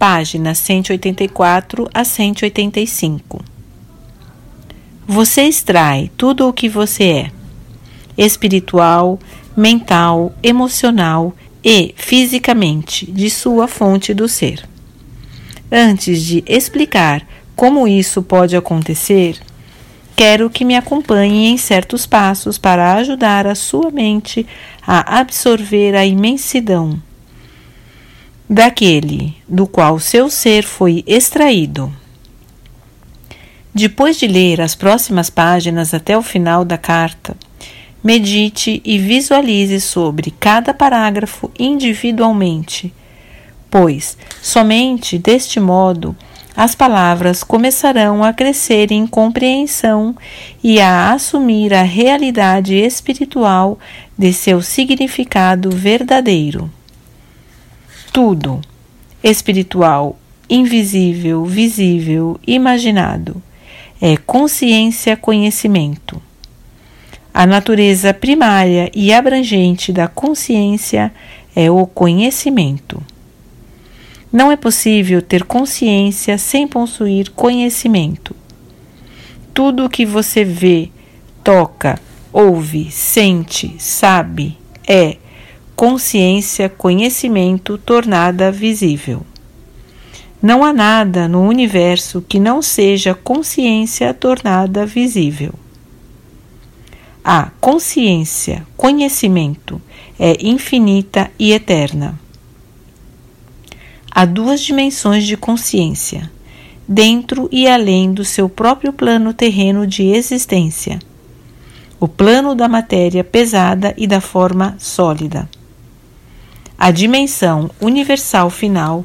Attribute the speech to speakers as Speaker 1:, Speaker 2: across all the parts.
Speaker 1: páginas 184 a 185. Você extrai tudo o que você é, espiritual, mental, emocional e fisicamente, de sua fonte do ser. Antes de explicar como isso pode acontecer, quero que me acompanhe em certos passos para ajudar a sua mente a absorver a imensidão daquele do qual seu ser foi extraído. Depois de ler as próximas páginas até o final da carta, medite e visualize sobre cada parágrafo individualmente, pois somente deste modo as palavras começarão a crescer em compreensão e a assumir a realidade espiritual de seu significado verdadeiro tudo espiritual, invisível, visível, imaginado é consciência, conhecimento. A natureza primária e abrangente da consciência é o conhecimento. Não é possível ter consciência sem possuir conhecimento. Tudo o que você vê, toca, ouve, sente, sabe, é consciência, conhecimento tornada visível. Não há nada no universo que não seja consciência tornada visível. A consciência, conhecimento, é infinita e eterna. Há duas dimensões de consciência, dentro e além do seu próprio plano terreno de existência: o plano da matéria pesada e da forma sólida a dimensão universal final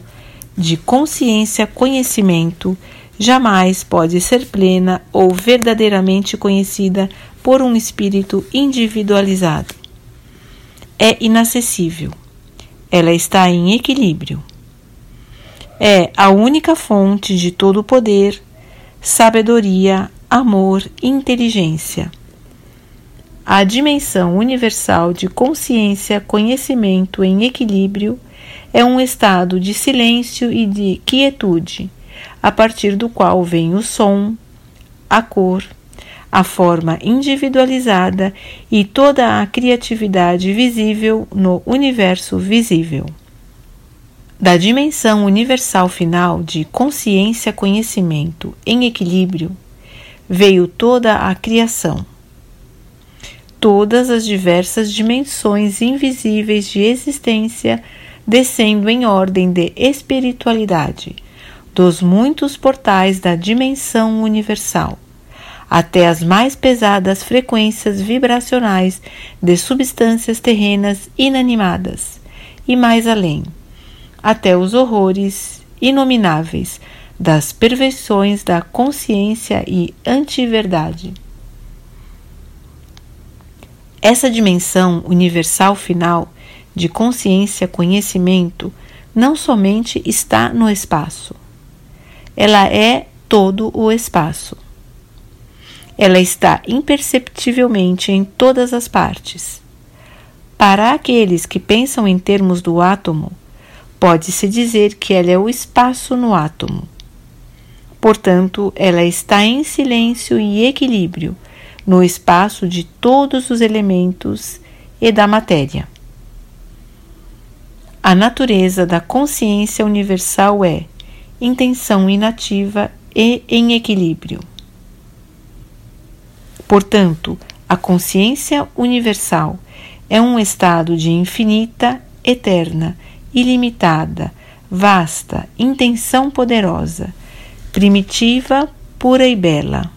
Speaker 1: de consciência-conhecimento jamais pode ser plena ou verdadeiramente conhecida por um espírito individualizado. É inacessível. Ela está em equilíbrio. É a única fonte de todo o poder, sabedoria, amor inteligência a dimensão universal de consciência, conhecimento em equilíbrio é um estado de silêncio e de quietude, a partir do qual vem o som, a cor, a forma individualizada e toda a criatividade visível no universo visível. Da dimensão universal final de consciência-conhecimento em equilíbrio veio toda a criação todas as diversas dimensões invisíveis de existência, descendo em ordem de espiritualidade, dos muitos portais da dimensão universal, até as mais pesadas frequências vibracionais de substâncias terrenas inanimadas, e mais além, até os horrores inomináveis das perversões da consciência e antiverdade. Essa dimensão universal final de consciência-conhecimento não somente está no espaço, ela é todo o espaço. Ela está imperceptivelmente em todas as partes. Para aqueles que pensam em termos do átomo, pode-se dizer que ela é o espaço no átomo. Portanto, ela está em silêncio e equilíbrio no espaço de todos os elementos e da matéria. A natureza da consciência universal é intenção inativa e em equilíbrio. Portanto, a consciência universal é um estado de infinita, eterna, ilimitada, vasta, intenção poderosa, primitiva, pura e bela